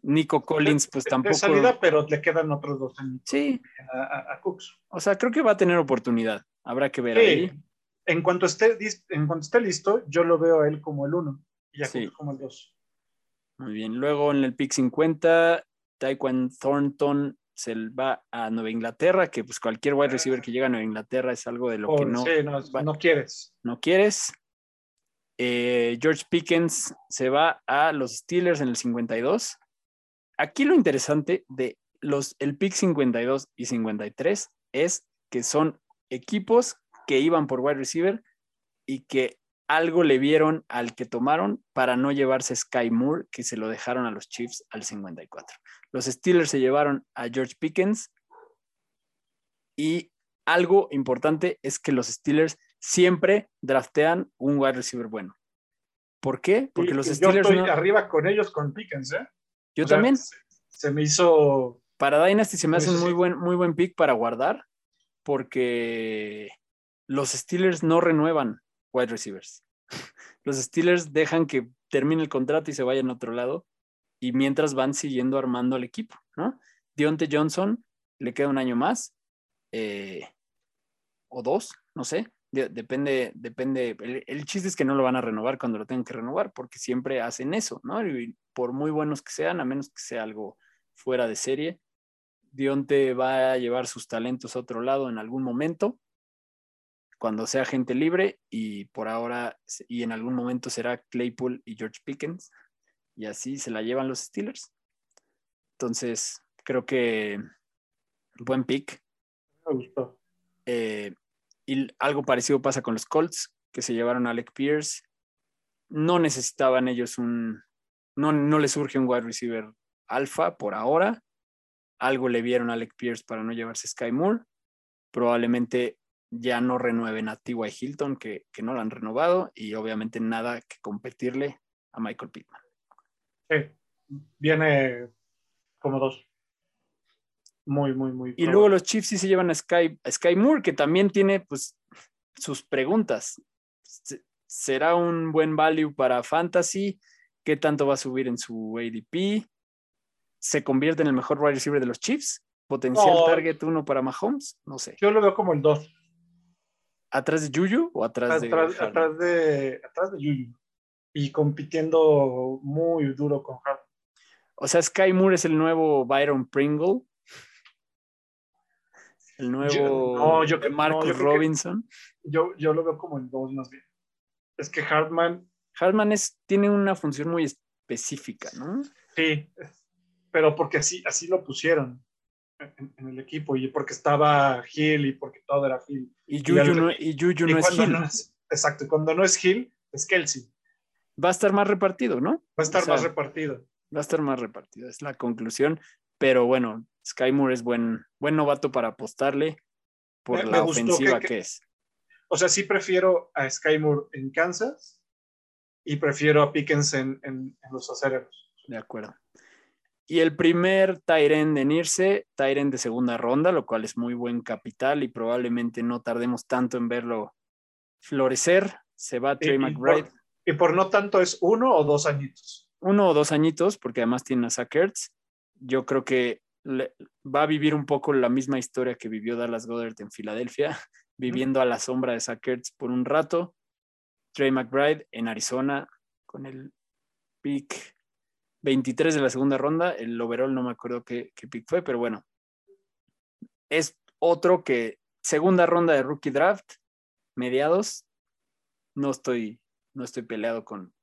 Nico Collins pues De- tampoco... De salida, pero le quedan otros dos años Sí, a, Cooks. o sea, creo que va a tener oportunidad, habrá que ver Sí. ahí. En cuanto, esté, en cuanto esté listo, yo lo veo a él como el uno y a Sí. Cooks como el dos. Muy bien, luego en el pick 50, Taekwon Thornton se va a Nueva Inglaterra, que pues cualquier wide receiver que llega a Nueva Inglaterra es algo de lo que no, sí, no, va- no quieres. no quieres. Eh, George Pickens se va a los Steelers en el 52. Aquí lo interesante de los, el pick 52 y 53 es que son equipos que iban por wide receiver y que algo le vieron al que tomaron para no llevarse Sky Moore, que se lo dejaron a los Chiefs al 54. Los Steelers se llevaron a George Pickens y algo importante es que los Steelers siempre draftean un wide receiver bueno. ¿Por qué? Porque Y- los y Steelers Yo estoy no- arriba con ellos, con Pickens, ¿eh? Yo O también. Se, se me hizo. Para Dynasty se me hace un muy buen, muy buen pick para guardar porque los Steelers no renuevan wide receivers. Los Steelers dejan que termine el contrato y se vayan a otro lado y mientras van siguiendo armando al equipo, ¿no? Deontay Johnson le queda un año más eh, o dos, no sé. De- Depende, depende. El, el chiste es que no lo van a renovar cuando lo tengan que renovar, porque siempre hacen eso, ¿no? Y por muy buenos que sean, a menos que sea algo fuera de serie, Dionte va a llevar sus talentos a otro lado en algún momento, cuando sea gente libre, y por ahora, y en algún momento será Claypool y George Pickens, y así se la llevan los Steelers. Entonces, creo que buen pick. Me gustó. Eh, y algo parecido pasa con los Colts, que se llevaron a Alec Pierce. No necesitaban ellos un. No, no les surge un wide receiver alfa por ahora. Algo le vieron a Alec Pierce para no llevarse Sky Moore. Probablemente ya no renueven a T.Y. Hilton, que, que no lo han renovado, y obviamente nada que competirle a Michael Pittman. Sí, viene como dos. Muy, muy, muy. Y luego los Chiefs sí se llevan a Sky, a Sky Moore, que también tiene pues sus preguntas. Se- ¿Será un buen value para Fantasy? ¿Qué tanto va a subir en su ADP? ¿Se convierte en el mejor wide receiver de los Chiefs? ¿Potencial No. target uno para Mahomes? No sé. Yo lo veo como el dos. ¿Atrás de Juju o atrás, de Atrás, Harden? atrás de atrás de Yuyu. Y compitiendo muy duro con Hart. O sea, Sky Moore es el nuevo Byron Pringle. El nuevo no, yo Marcus no, yo creo que- Robinson. Yo, yo lo veo como el dos más bien. Es que Hartman, Hartman es, tiene una función muy específica, ¿no? sí, pero porque así, así lo pusieron en, en el equipo y porque estaba Hill y porque todo era Hill. Y Y Juju, al- no, y Juju Y no es Hill. no es- exacto, y cuando no es Hill, es Kelsey. Va a estar más repartido, ¿no? Va a estar O sea, más repartido. Va a estar más repartido, es la conclusión. Pero bueno, Sky Moore es buen, buen novato para apostarle por Me- me la ofensiva que- es. O sea, sí prefiero a Sky Moore en Kansas y prefiero a Pickens en, en- en los acereros. De acuerdo. Y el primer Tyren en irse, Tyren de segunda ronda, lo cual es muy buen capital y probablemente no tardemos tanto en verlo florecer. Se va Trey McBride. por- Y por no tanto es uno o dos añitos. uno o dos añitos, porque además tiene a Zach Ertz. Yo creo que le- va a vivir un poco la misma historia que vivió Dallas Goddard en Filadelfia, viviendo a la sombra de Zach Ertz por un rato. Trey McBride en Arizona con el pick 23 de la segunda ronda. El overall no me acuerdo qué, qué pick fue, pero bueno. Es otro que segunda ronda de rookie draft, mediados. No estoy, no estoy peleado con,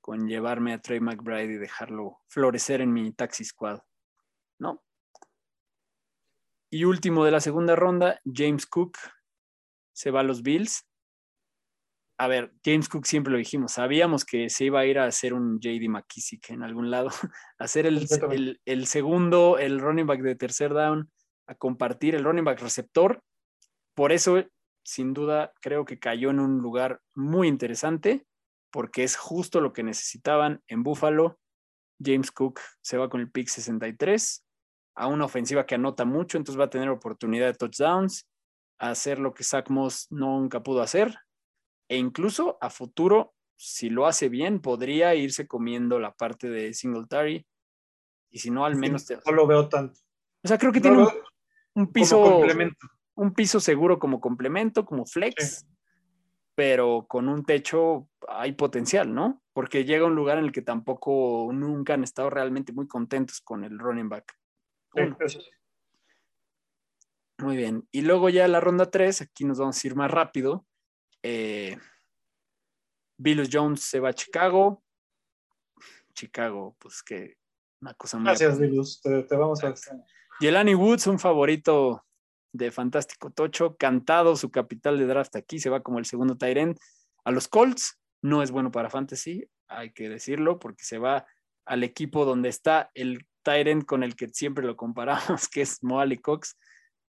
con llevarme a Trey McBride y dejarlo florecer en mi taxi squad. ¿No? Y último de la segunda ronda, James Cook se va a los Bills. A ver, James Cook siempre lo dijimos, sabíamos que se iba a ir a hacer un JD McKissick en algún lado, a hacer el, el- el segundo, el running back de tercer down, a compartir el running back receptor. Por eso, sin duda, creo que cayó en un lugar muy interesante, porque es justo lo que necesitaban en Buffalo. James Cook se va con el pick 63 a una ofensiva que anota mucho, entonces va a tener oportunidad de touchdowns, a hacer lo que Zach Moss nunca pudo hacer, e incluso a futuro, si lo hace bien, podría irse comiendo la parte de Singletary, y si no, al menos... te- No lo veo tanto. o sea, creo que No tiene un, piso un piso seguro como complemento, como flex, pero con un techo hay potencial, ¿no? Porque llega a un lugar en el que tampoco nunca han estado realmente muy contentos con el running back. Uno. Muy bien. Y luego ya la ronda 3, aquí nos vamos a ir más rápido. Eh, Billy Jones se va a Chicago. Chicago, pues que una cosa muy Gracias, Vilus. Te, te vamos a Jelani Woods, un favorito de Fantástico Tocho, cantado su capital de draft aquí, se va como el segundo Tyrant a los Colts. No es bueno para Fantasy, hay que decirlo, porque se va al equipo donde está el Tyrant con el que siempre lo comparamos, que es Moali Cox,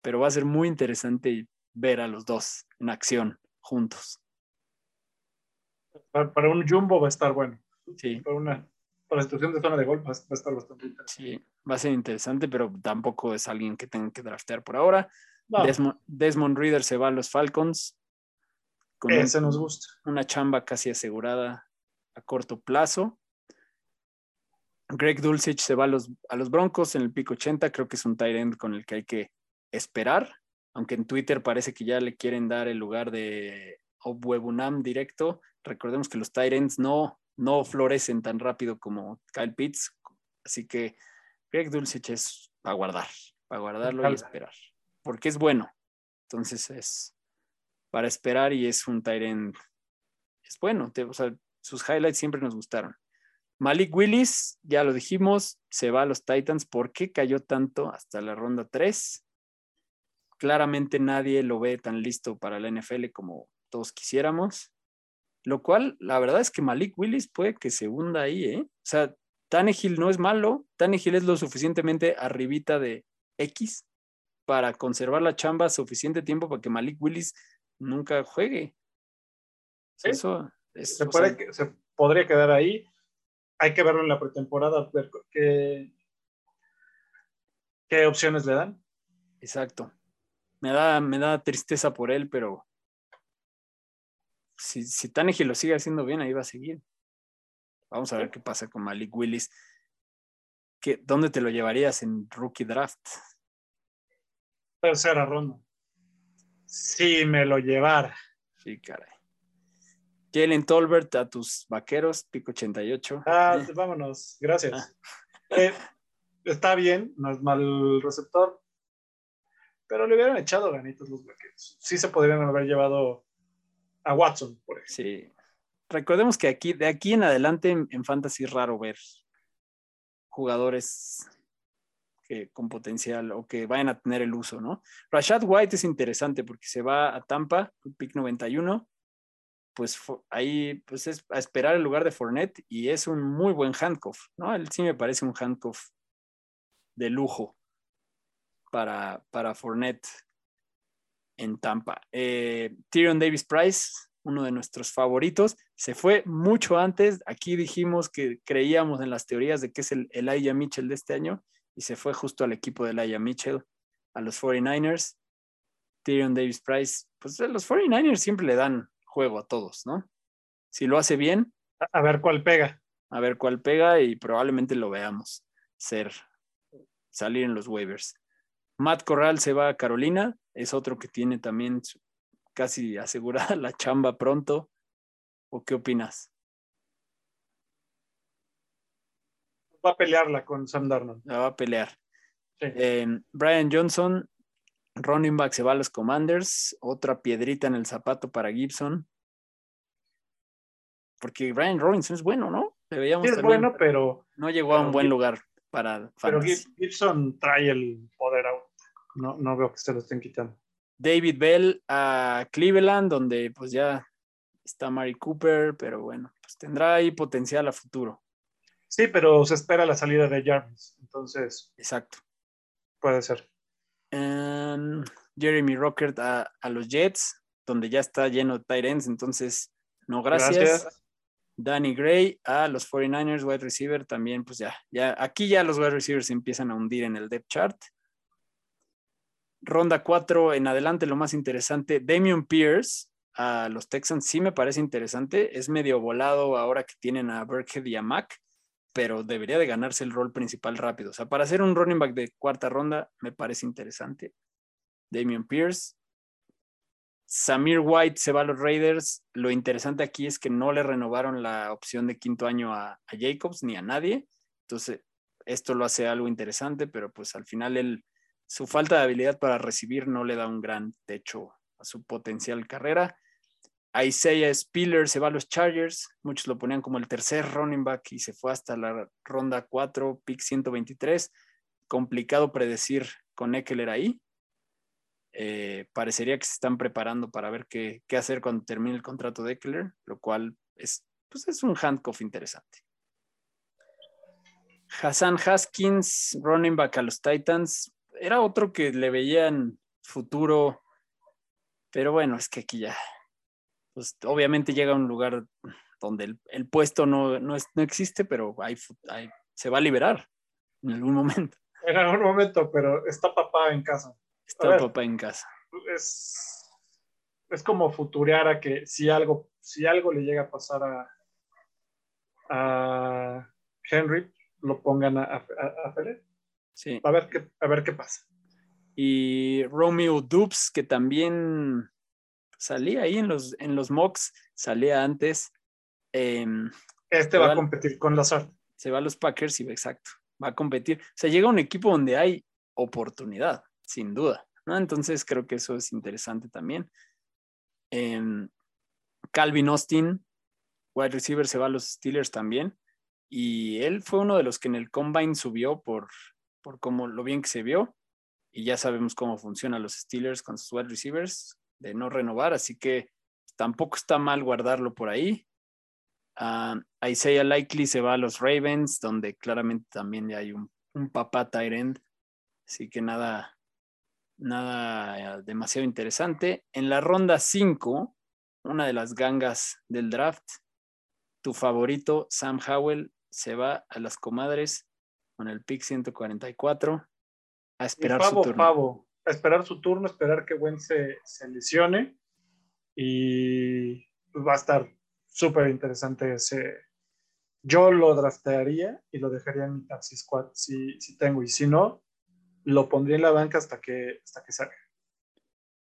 pero va a ser muy interesante ver a los dos en acción juntos. Para, para un jumbo va a estar bueno. Sí, Para una para la situación de zona de gol va a estar bastante interesante. sí, va a ser interesante, pero tampoco es alguien que tengan que draftear por ahora. No, Desmond, Desmond Reader se va a los Falcons. Con un- ese nos gusta. una chamba casi asegurada a corto plazo. Greg Dulcich se va a los, a los Broncos en el pico 80, creo que es un tight end con el que hay que esperar. aunque en Twitter parece que ya le quieren dar el lugar de Obwebunam directo. Recordemos que los Tyrants no, no florecen tan rápido como Kyle Pitts, así que Greg Dulcich es para guardar, para guardarlo y esperar, porque es bueno. Entonces es para esperar y es un Tyrant, es bueno, o sea, sus highlights siempre nos gustaron. Malik Willis, ya lo dijimos, se va a los Titans. ¿Por qué cayó tanto hasta la ronda 3? Claramente nadie lo ve tan listo para la NFL como todos quisiéramos. Lo cual, la verdad es que Malik Willis puede que se hunda ahí, ¿eh? O sea, Tannehill no es malo, Tannehill es lo suficientemente arribita de X para conservar la chamba suficiente tiempo para que Malik Willis nunca juegue. Eso es, se, se podría quedar ahí hay que verlo en la pretemporada, ver qué, qué opciones le dan. Exacto. Me da, me da tristeza por él, pero si, si Tannehill lo sigue haciendo bien, ahí va a seguir. Vamos a ver qué pasa con Malik Willis. ¿Qué, ¿Dónde te lo llevarías en rookie draft? Tercera ronda. Si me lo llevara. Sí, caray. Jalen Tolbert a tus vaqueros, pico 88. Ah, vámonos, gracias. Ah. Eh, está bien, no es mal receptor, pero le hubieran echado ganitos los vaqueros. Sí se podrían haber llevado a Watson, por ejemplo. Sí. Recordemos que aquí, de aquí en adelante en, Fantasy es raro ver jugadores que, con potencial o que vayan a tener el uso, ¿no? Rashad White es interesante porque se va a Tampa, pick 91 pues ahí pues es a esperar el lugar de Fournette y es un muy buen handcuff, ¿no? Él sí me parece un handcuff de lujo para, para Fournette en Tampa. Eh, Tyrion Davis Price, uno de nuestros favoritos, se fue mucho antes. Aquí dijimos que creíamos en las teorías de que es el Elijah Mitchell de este año y se fue justo al equipo de Elijah Mitchell, a los 49ers. Tyrion Davis Price, pues los 49ers siempre le dan juego a todos, ¿no? Si lo hace bien. A ver cuál pega. A ver cuál pega y probablemente lo veamos ser, salir en los waivers. Matt Corral se va a Carolina, es otro que tiene también casi asegurada la chamba pronto. ¿O qué opinas? Va a pelearla con Sam Darnold. La va a pelear. Eh, Brian Johnson Running back se va a los Commanders. Otra piedrita en el zapato para Gibson. Porque Brian Robinson es bueno, ¿no? veíamos es bueno, pero. No llegó a un buen lugar para. Pero Gibson trae el poder out. No, no veo que se lo estén quitando. David Bell a Cleveland, donde pues ya está Mari Cooper, pero bueno, pues tendrá ahí potencial a futuro. Sí, pero se espera la salida de Jarvis, entonces. Exacto. Puede ser. Jeremy Rockert a, los Jets, donde ya está lleno de tight ends, entonces no gracias. Danny Gray a los 49ers, wide receiver, también pues ya, ya, aquí ya los wide receivers se empiezan a hundir en el depth chart. Ronda 4 en adelante, lo más interesante, Damian Pierce a los Texans sí me parece interesante, es medio volado ahora que tienen a Burkhead y a Mac, pero debería de ganarse el rol principal rápido. O sea, para hacer un running back de cuarta ronda me parece interesante. Damian Pierce. Samir White se va a los Raiders. Lo interesante aquí es que no le renovaron la opción de quinto año a, Jacobs ni a nadie. Entonces, esto lo hace algo interesante, pero pues al final su falta de habilidad para recibir no le da un gran techo a su potencial carrera. Isaiah Spiller se va a los Chargers. Muchos lo ponían como el tercer running back y se fue hasta la ronda 4, pick 123. Complicado predecir con Eckler ahí. Eh, parecería que se están preparando para ver qué, hacer cuando termine el contrato de Eckler, lo cual es, pues es un handcuff interesante. Hassan Haskins, running back a los Titans, era otro que le veían futuro, pero bueno, es que aquí ya, pues obviamente llega a un lugar donde el, puesto no, no, existe, pero hay, se va a liberar en algún momento. En algún momento, pero está papá en casa. Está papá en casa. Es, es como futurear a que si algo, si algo le llega a pasar a, a Henry, lo pongan a, a, Sí. A ver qué, a ver qué pasa. Y Romeo Dubs, que también salía ahí en los, en los mocks, salía antes. Em, este va a competir con Lazard. Se va a los Packers y exacto, va a competir. O sea, llega un equipo donde hay oportunidad, sin duda. ¿no? Entonces creo que eso es interesante también. Em, Calvin Austin, wide receiver, se va a los Steelers también. Y él fue uno de los que en el combine subió por, por cómo, lo bien que se vio. Y ya sabemos cómo funcionan los Steelers con sus wide receivers, de no renovar. Así que tampoco está mal guardarlo por ahí. Uh, Isaiah Likely se va a los Ravens, donde claramente también ya hay un, un papá tight end. Así que nada, nada demasiado interesante. En la ronda 5, una de las gangas del draft, tu favorito, Sam Howell, se va a las comadres con el pick 144 a esperar su turno. a esperar su turno, esperar que Wentz se, se lesione y va a estar súper interesante ese. Yo lo draftearía y lo dejaría en mi taxi squad si, si tengo y si no, lo pondría en la banca hasta que, hasta que salga.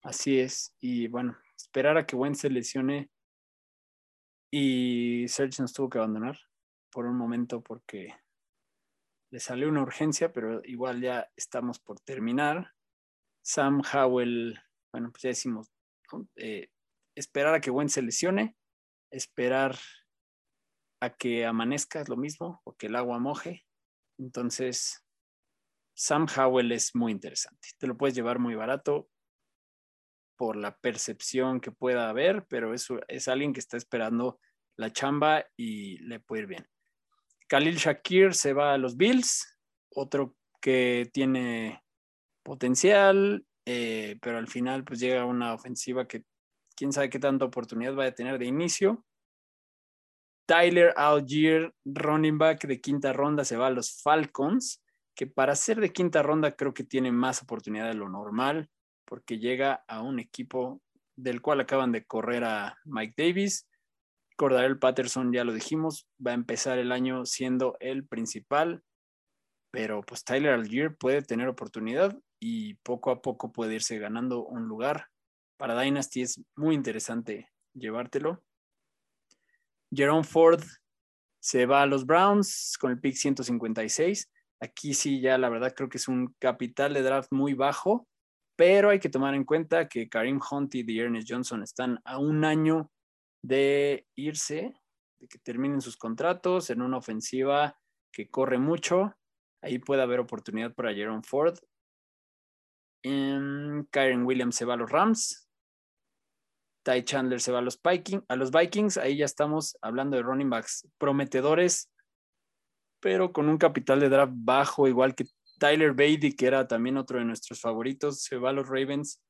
Así es. Y bueno, esperar a que Wentz se lesione. Y Serge nos tuvo que abandonar por un momento porque le salió una urgencia, pero igual ya estamos por terminar. Sam Howell, bueno, pues ya decimos, eh, esperar a que Wentz se lesione, esperar a que amanezca es lo mismo, o que el agua moje. Entonces, Sam Howell es muy interesante. Te lo puedes llevar muy barato por la percepción que pueda haber, pero eso es alguien que está esperando la chamba y le puede ir bien. Khalil Shakir se va a los Bills, otro que tiene potencial, eh, pero al final pues llega una ofensiva que quién sabe qué tanta oportunidad va a tener de inicio. Tyler Algier, running back de quinta ronda, se va a los Falcons que para ser de quinta ronda creo que tiene más oportunidad de lo normal, porque llega a un equipo del cual acaban de correr a Mike Davis. Cordarel Patterson, ya lo dijimos, va a empezar el año siendo el principal, pero pues Tyler Algier puede tener oportunidad y poco a poco puede irse ganando un lugar. Para Dynasty es muy interesante llevártelo. Jerome Ford se va a los Browns con el pick 156 Aquí sí, ya la verdad creo que es un capital de draft muy bajo, pero hay que tomar en cuenta que Karim Hunt y Ernest Johnson están a un año de irse, de que terminen sus contratos en una ofensiva que corre mucho. Ahí puede haber oportunidad para Jerome Ford. Em, Kyron Williams se va a los Rams. Ty Chandler se va a los, a los Vikings. Ahí ya estamos hablando de running backs prometedores pero con un capital de draft bajo, igual que Tyler Beatty, que era también otro de nuestros favoritos, se va a los Ravens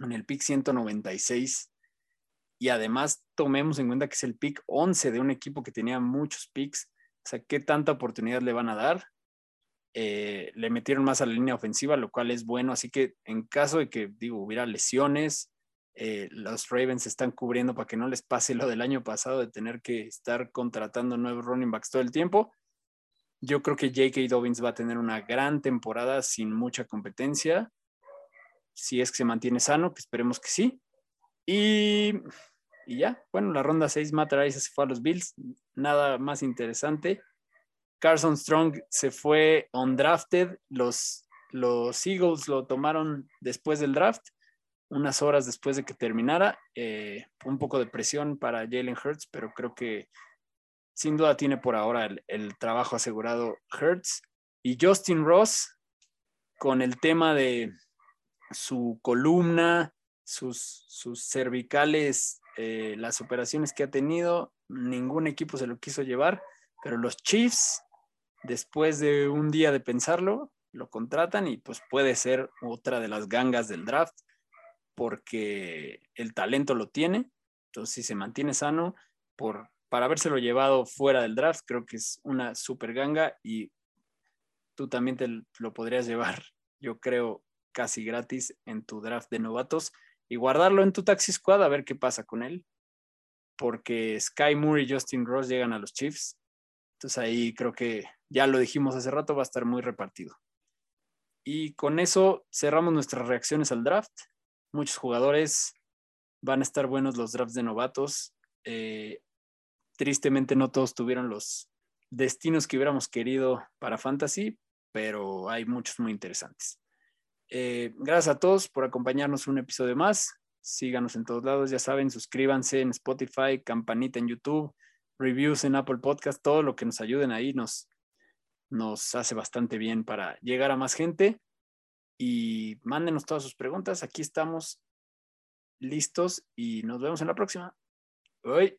en el pick 196. Y además tomemos en cuenta que es el pick 11 de un equipo que tenía muchos picks. O sea, ¿qué tanta oportunidad le van a dar? Eh, le metieron más a la línea ofensiva, lo cual es bueno. Así que en caso de que, digo, hubiera lesiones, eh, los Ravens están cubriendo para que no les pase lo del año pasado de tener que estar contratando nuevos running backs todo el tiempo. Yo creo que J.K. Dobbins va a tener una gran temporada sin mucha competencia. Si es que se mantiene sano, que esperemos que sí. Y, ya, bueno, la ronda 6, Matt Rice se fue a los Bills. Nada más interesante. Carson Strong se fue undrafted. Los, los Eagles lo tomaron después del draft, unas horas después de que terminara. Eh, un poco de presión para Jalen Hurts, pero creo que sin duda tiene por ahora el, trabajo asegurado Hertz. Y Justin Ross, con el tema de su columna, sus, cervicales, eh, las operaciones que ha tenido, ningún equipo se lo quiso llevar, pero los Chiefs, después de un día de pensarlo, lo contratan y pues puede ser otra de las gangas del draft, porque el talento lo tiene, entonces si se mantiene sano, por para habérselo llevado fuera del draft, creo que es una super ganga y tú también te lo podrías llevar, yo creo, casi gratis en tu draft de novatos y guardarlo en tu taxi squad a ver qué pasa con él, porque Sky Moore y Justin Ross llegan a los Chiefs. Entonces ahí creo que ya lo dijimos hace rato, va a estar muy repartido. Y con eso cerramos nuestras reacciones al draft. Muchos jugadores van a estar buenos los drafts de novatos. Eh, tristemente no todos tuvieron los destinos que hubiéramos querido para Fantasy, pero hay muchos muy interesantes. Eh, gracias a todos por acompañarnos un episodio más. Síganos en todos lados, ya saben, suscríbanse en Spotify, campanita en YouTube, reviews en Apple Podcast, todo lo que nos ayuden ahí nos, nos hace bastante bien para llegar a más gente. Y mándenos todas sus preguntas. Aquí estamos listos y nos vemos en la próxima. Hoy.